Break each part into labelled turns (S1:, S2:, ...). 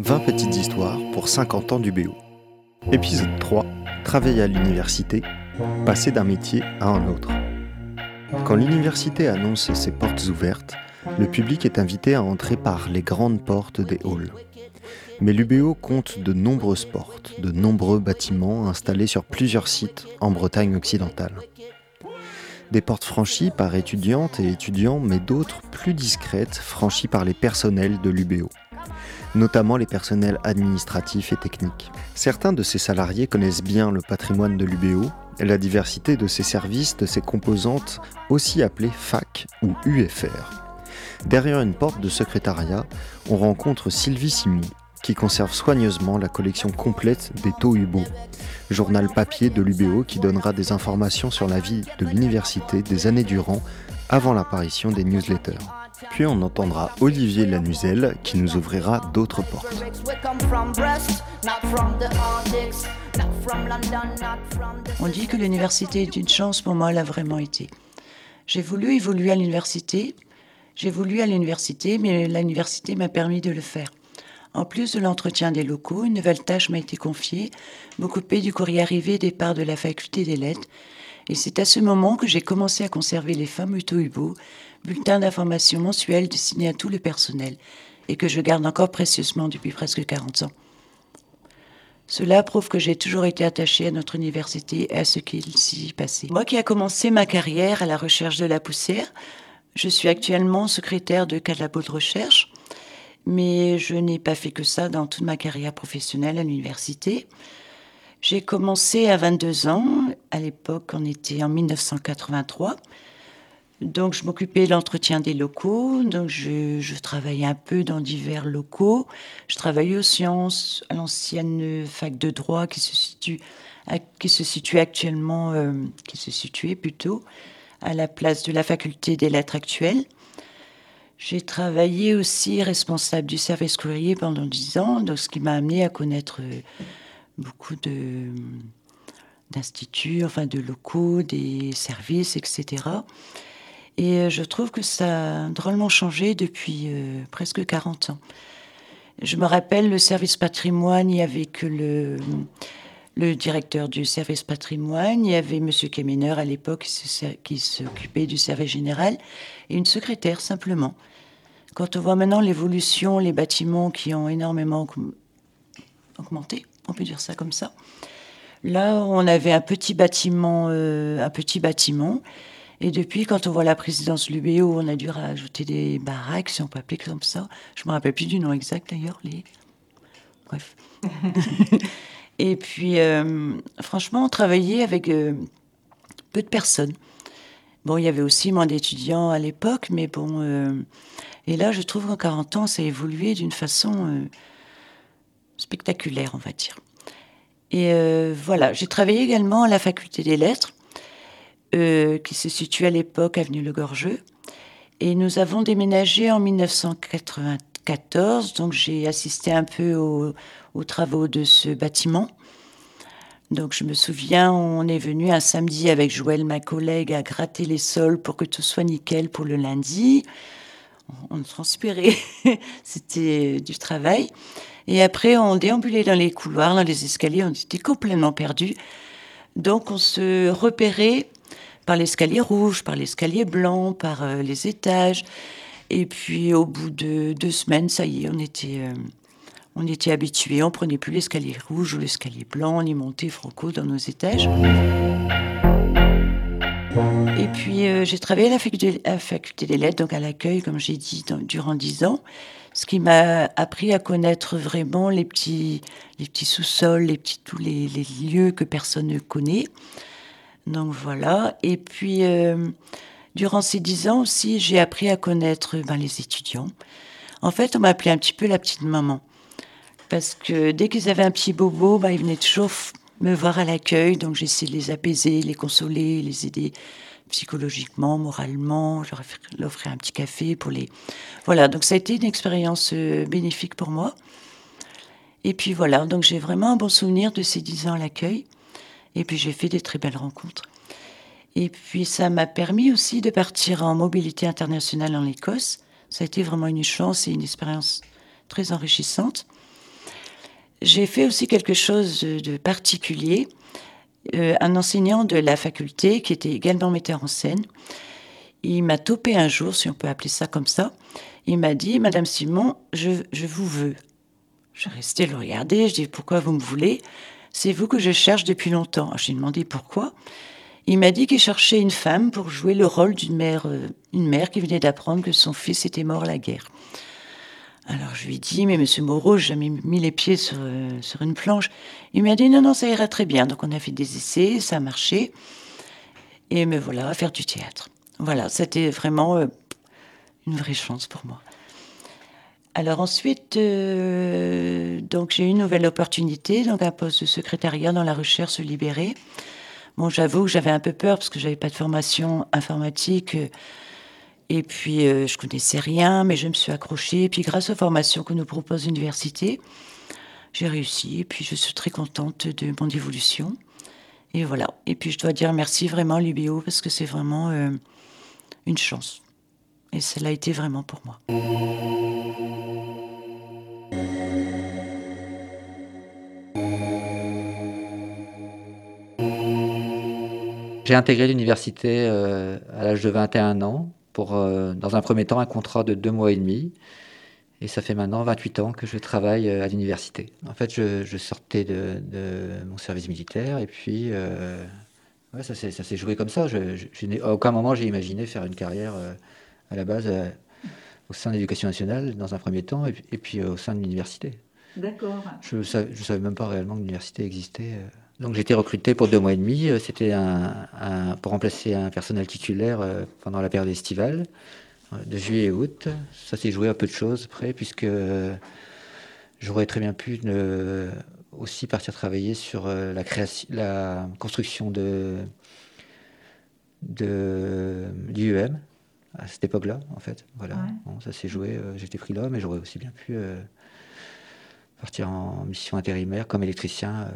S1: 20 petites histoires pour 50 ans du BO. Épisode 3. Travailler à l'université, passer d'un métier à un autre. Quand l'université annonce ses portes ouvertes, le public est invité à entrer par les grandes portes des halls. Mais l'UBO compte de nombreuses portes, de nombreux bâtiments installés sur plusieurs sites en Bretagne occidentale. Des portes franchies par étudiantes et étudiants, mais d'autres plus discrètes franchies par les personnels de l'UBO notamment les personnels administratifs et techniques. Certains de ces salariés connaissent bien le patrimoine de l'UBO, la diversité de ses services, de ses composantes, aussi appelées FAC ou UFR. Derrière une porte de secrétariat, on rencontre Sylvie Simon, qui conserve soigneusement la collection complète des taux UBO, journal papier de l'UBO qui donnera des informations sur la vie de l'université des années durant avant l'apparition des newsletters. Puis on entendra Olivier Lanuzel qui nous ouvrira d'autres portes.
S2: On dit que l'université est une chance, pour moi, elle a vraiment été. J'ai voulu évoluer à l'université. J'ai voulu à l'université, mais l'université m'a permis de le faire. En plus de l'entretien des locaux, une nouvelle tâche m'a été confiée, m'occuper du courrier arrivé des parts de la faculté des lettres. Et c'est à ce moment que j'ai commencé à conserver les fameux Tohubo, bulletin d'information mensuel destiné à tout le personnel et que je garde encore précieusement depuis presque 40 ans. Cela prouve que j'ai toujours été attachée à notre université et à ce qu'il s'y passait. Moi qui ai commencé ma carrière à la recherche de la poussière, je suis actuellement secrétaire de labo de recherche, mais je n'ai pas fait que ça dans toute ma carrière professionnelle à l'université. J'ai commencé à 22 ans, à l'époque on était en 1983, donc, je m'occupais de l'entretien des locaux. Donc, je, travaillais un peu dans divers locaux. Je travaillais aux sciences, à l'ancienne fac de droit qui se situe, situe actuellement, euh, qui se situait plutôt à la place de la faculté des lettres actuelles. J'ai travaillé aussi responsable du service courrier pendant dix ans, donc ce qui m'a amené à connaître euh, beaucoup de d'instituts, enfin de locaux, des services, etc. Et euh, je trouve que ça a drôlement changé depuis euh, presque 40 ans. Je me rappelle le service patrimoine, il y avait que le, le directeur du service patrimoine, il y avait M. Kemener à l'époque qui s'occupait du service général, et une secrétaire simplement. Quand on voit maintenant l'évolution, les bâtiments qui ont énormément augmenté, on peut dire ça comme ça. Là, on avait un petit bâtiment, euh, un petit bâtiment, et depuis, quand on voit la présidence de l'UBO, on a dû rajouter des baraques, si on peut appeler comme ça. Je me rappelle plus du nom exact d'ailleurs. Les... Bref. et puis, euh, franchement, on avec euh, peu de personnes. Bon, il y avait aussi moins d'étudiants à l'époque, mais bon. Euh, et là, je trouve qu'en 40 ans, ça a évolué d'une façon spectaculaire, on va dire. Et voilà, j'ai travaillé également à la faculté des lettres. Qui se situe à l'époque avenue Le Gorgeux. Et nous avons déménagé en 1994, donc j'ai assisté un peu aux, travaux de ce bâtiment. Donc je me souviens, on est venu un samedi avec Joël, ma collègue, à gratter les sols pour que tout soit nickel pour le lundi. On transpirait, c'était du travail. Et après, on déambulait dans les couloirs, dans les escaliers, on était complètement perdus. Donc on se repérait par l'escalier rouge, par l'escalier blanc, par euh, les étages. Et puis au bout de deux semaines, ça y est, on était, euh, on était habitués. On prenait plus l'escalier rouge ou l'escalier blanc, on y montait franco dans nos étages. Et puis euh, j'ai travaillé à la, faculté, des lettres, donc à l'accueil, comme j'ai dit, durant dix ans, ce qui m'a appris à connaître vraiment les petits, les petits sous-sols, les petits tous les, les, lieux que personne ne connaît. Donc voilà. Et puis, euh, durant ces dix ans aussi, j'ai appris à connaître ben, les étudiants. En fait, on m'appelait un petit peu la petite maman. Parce que dès qu'ils avaient un petit bobo, ben, ils venaient toujours me voir à l'accueil. Donc j'essayais de les apaiser, les consoler, les aider psychologiquement, moralement, leur offrir un petit café pour les... Voilà, donc ça a été une expérience euh, bénéfique pour moi. Et puis voilà, donc j'ai vraiment un bon souvenir de ces dix ans à l'accueil. Et puis j'ai fait des très belles rencontres. Et puis ça m'a permis aussi de partir en mobilité internationale en Écosse. Ça a été vraiment une chance et une expérience très enrichissante. J'ai fait aussi quelque chose de particulier. Euh, un enseignant de la faculté qui était également metteur en scène, il m'a topé un jour, si on peut appeler ça comme ça. Il m'a dit, Madame Simon, je, je vous veux. Je restais le regarder, je dis, pourquoi vous me voulez? C'est vous que je cherche depuis longtemps. J'ai demandé pourquoi. Il m'a dit qu'il cherchait une femme pour jouer le rôle d'une mère, euh, une mère qui venait d'apprendre que son fils était mort à la guerre. Alors je lui ai dit, mais monsieur Moreau, j'ai jamais mis les pieds sur, euh, sur une planche. Il m'a dit, non, non, ça ira très bien. Donc on a fait des essais, ça a marché. Et me voilà à faire du théâtre. Voilà, c'était vraiment euh, une vraie chance pour moi. Alors ensuite, donc j'ai eu une nouvelle opportunité, donc un poste de secrétariat dans la recherche libérée. Bon, j'avoue que j'avais un peu peur parce que j'avais pas de formation informatique. Et puis, euh, je connaissais rien, mais je me suis accrochée. Et puis, grâce aux formations que nous propose l'université, j'ai réussi. Et puis, je suis très contente de mon évolution. Et voilà. Et puis, je dois dire merci vraiment à l'UBO parce que c'est vraiment euh, une chance. Et cela a été vraiment pour moi.
S3: J'ai intégré l'université euh, à l'âge de 21 ans pour, euh, dans un premier temps, un contrat de deux mois et demi. Et ça fait maintenant 28 ans que je travaille euh, à l'université. En fait, je, sortais de, mon service militaire et puis euh, ça s'est joué comme ça. Je, je, à aucun moment j'ai imaginé faire une carrière à la base au sein de l'éducation nationale dans un premier temps et, puis au sein de l'université.
S4: D'accord.
S3: Je ne savais, même pas réellement que l'université existait. Donc j'ai été recruté pour deux mois et demi. Euh, c'était un, pour remplacer un personnel titulaire euh, pendant la période estivale, euh, de juillet et août. Ça s'est joué à peu de choses près, puisque j'aurais très bien pu aussi partir travailler sur la, création, la construction de, de l'IUM à cette époque-là, en fait. Voilà, ça s'est joué. J'étais pris là, mais j'aurais aussi bien pu partir en mission intérimaire comme électricien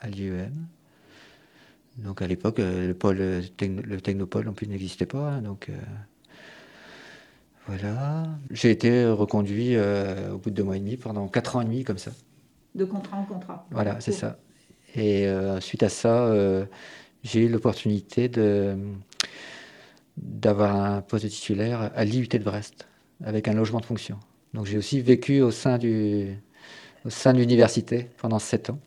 S3: à l'IEM. Donc à l'époque, euh, le pôle, le technopole non plus n'existait pas. Hein, donc euh, voilà. J'ai été reconduit euh, au bout de deux mois et demi pendant quatre ans et demi comme ça.
S4: De contrat en contrat.
S3: Voilà, c'est ça. Et suite à ça, j'ai eu l'opportunité de d'avoir un poste de titulaire à l'IUT de Brest avec un logement de fonction. Donc j'ai aussi vécu au sein du au sein de l'université pendant sept ans.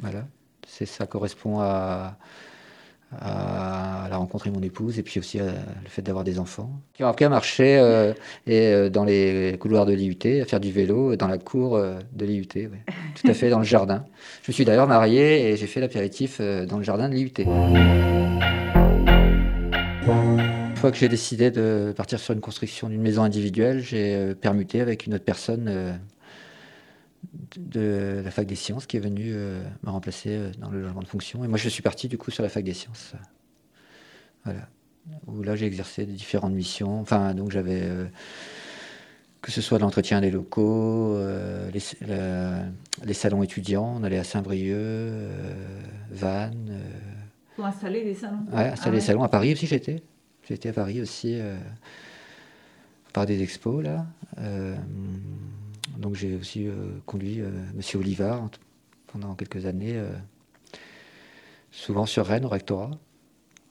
S3: Voilà c'est ça correspond à, la rencontre avec mon épouse et puis aussi le fait d'avoir des enfants. Qui ont appris à marcher euh, et, euh, dans les couloirs de l'IUT, à faire du vélo dans la cour euh, de l'IUT, tout à fait dans le jardin. Je me suis d'ailleurs marié et j'ai fait l'apéritif dans le jardin de l'IUT. Une fois que j'ai décidé de partir sur une construction d'une maison individuelle, j'ai permuté avec une autre personne de la fac des sciences qui est venu euh, me remplacer euh, dans le logement de fonction. Et moi, je suis parti du coup sur la fac des sciences. Voilà. Où là, j'ai exercé différentes missions. Enfin, donc j'avais. Euh, que ce soit l'entretien des locaux, les, salons étudiants, on allait à Saint-Brieuc, Vannes.
S4: Pour installer des salons
S3: Ouais, installer des ah salons. À Paris aussi, j'étais. J'étais à Paris aussi, par des expos, là. Donc j'ai aussi euh, conduit euh, Monsieur Olivard pendant quelques années, euh, souvent sur Rennes au rectorat.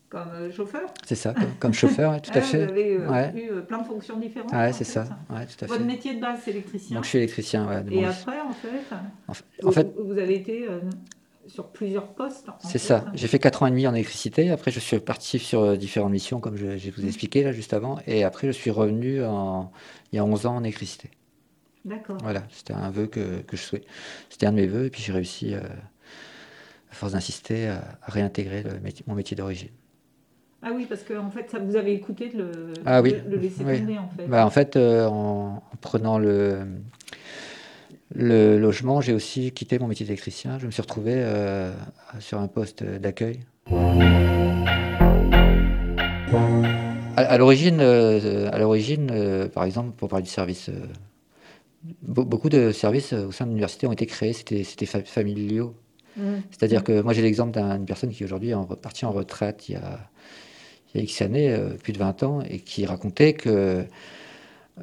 S4: Comme chauffeur?
S3: C'est ça, comme, chauffeur, tout à fait.
S4: Vous avez eu plein de fonctions différentes.
S3: Ouais, c'est ça. Ouais,
S4: tout à Votre métier de base, c'est électricien.
S3: Donc je suis électricien. Ouais,
S4: Et après, en fait, en fait, vous, avez été sur plusieurs postes.
S3: C'est ça. J'ai fait 4 ans et demi en électricité. Après, je suis parti sur différentes missions, comme je, vous ai mmh. expliqué là juste avant. Et après, je suis revenu en, il y a 11 ans en électricité.
S4: D'accord.
S3: Voilà, c'était un vœu que, que je souhaitais. C'était un de mes vœux, et puis j'ai réussi, euh, à force d'insister, à, réintégrer mon métier d'origine.
S4: Ah oui, parce que en fait, ça vous avez écouté de le,
S3: ah, oui.
S4: le laisser tomber, en fait.
S3: Bah, en fait, euh, en, prenant le, le logement, j'ai aussi quitté mon métier d'électricien. Je me suis retrouvé euh, sur un poste d'accueil. À, l'origine, à l'origine, par exemple, pour parler du service beaucoup de services au sein de l'université ont été créés, c'était familiaux. Mmh. C'est-à-dire que moi j'ai l'exemple d'une personne qui aujourd'hui est partie en retraite il y a, il y a X années, euh, plus de 20 ans, et qui racontait que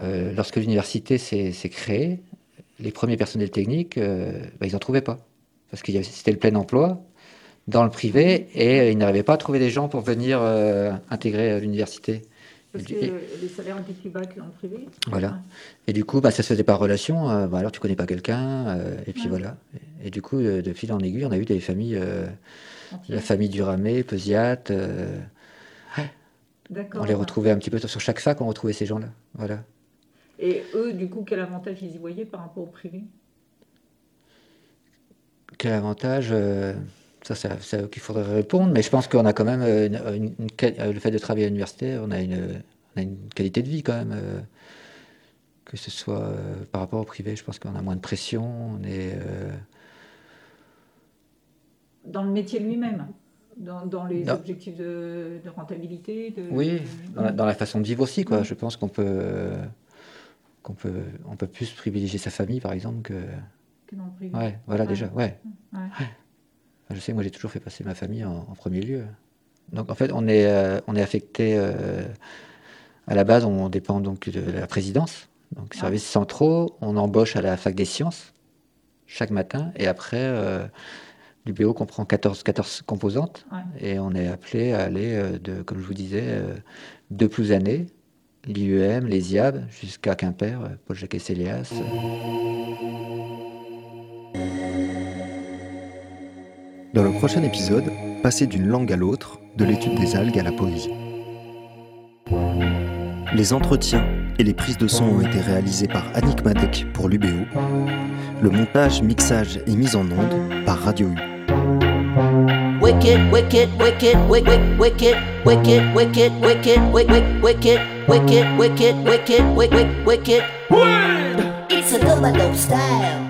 S3: euh, lorsque l'université s'est créée, les premiers personnels techniques, euh, bah, ils n'en trouvaient pas. Parce que c'était le plein emploi dans le privé et ils n'arrivaient pas à trouver des gens pour venir intégrer l'université.
S4: Parce que les salaires étaient plus bas que dans le privé.
S3: Voilà. Et du coup, bah, ça se faisait par relation. bah, alors, tu connais pas quelqu'un. et puis voilà. Et, du coup, de fil en aiguille, on a eu des familles. la famille Duramé, Pesiat. On les retrouvait un petit peu sur chaque fac, on retrouvait ces gens-là. Voilà.
S4: Et eux, du coup, quel avantage ils y voyaient par rapport au privé?
S3: Quel avantage euh, Ça, c'est à qu'il faudrait répondre, mais je pense qu'on a quand même euh, euh, le fait de travailler à l'université, on, a une, qualité de vie quand même. que ce soit par rapport au privé, je pense qu'on a moins de pression, on est.
S4: Dans le métier lui-même dans, les objectifs de, rentabilité
S3: Oui, dans la, façon de vivre aussi. Quoi. Je pense qu'on peut, qu'on peut, on peut plus privilégier sa famille, par exemple, que,
S4: que dans le privé.
S3: Ouais, voilà, déjà, ouais. Je sais, moi, j'ai toujours fait passer ma famille en, premier lieu. Donc, en fait, on est, euh, on est affecté. Euh, à la base, on dépend donc de la présidence, donc services centraux. On embauche à la fac des sciences chaque matin, et après. Euh, L'UBO comprend 14, 14 composantes et on est appelé à aller, euh, de, comme je vous disais, de plus années, l'IEM, les IAB, jusqu'à Quimper, Paul-Jacques Célias.
S1: Dans le prochain épisode, passer d'une langue à l'autre, de l'étude des algues à la poésie. Les entretiens et les prises de son ont été réalisés par Annick Madec pour l'UBO. Le montage, mixage et mise en onde par Radio U. wicked, wicked, wicked, wicked, wicked, wicked, wicked, wicked, wicked, wicked, wicked, wicked, wicked, wicked, wicked. It's a double style.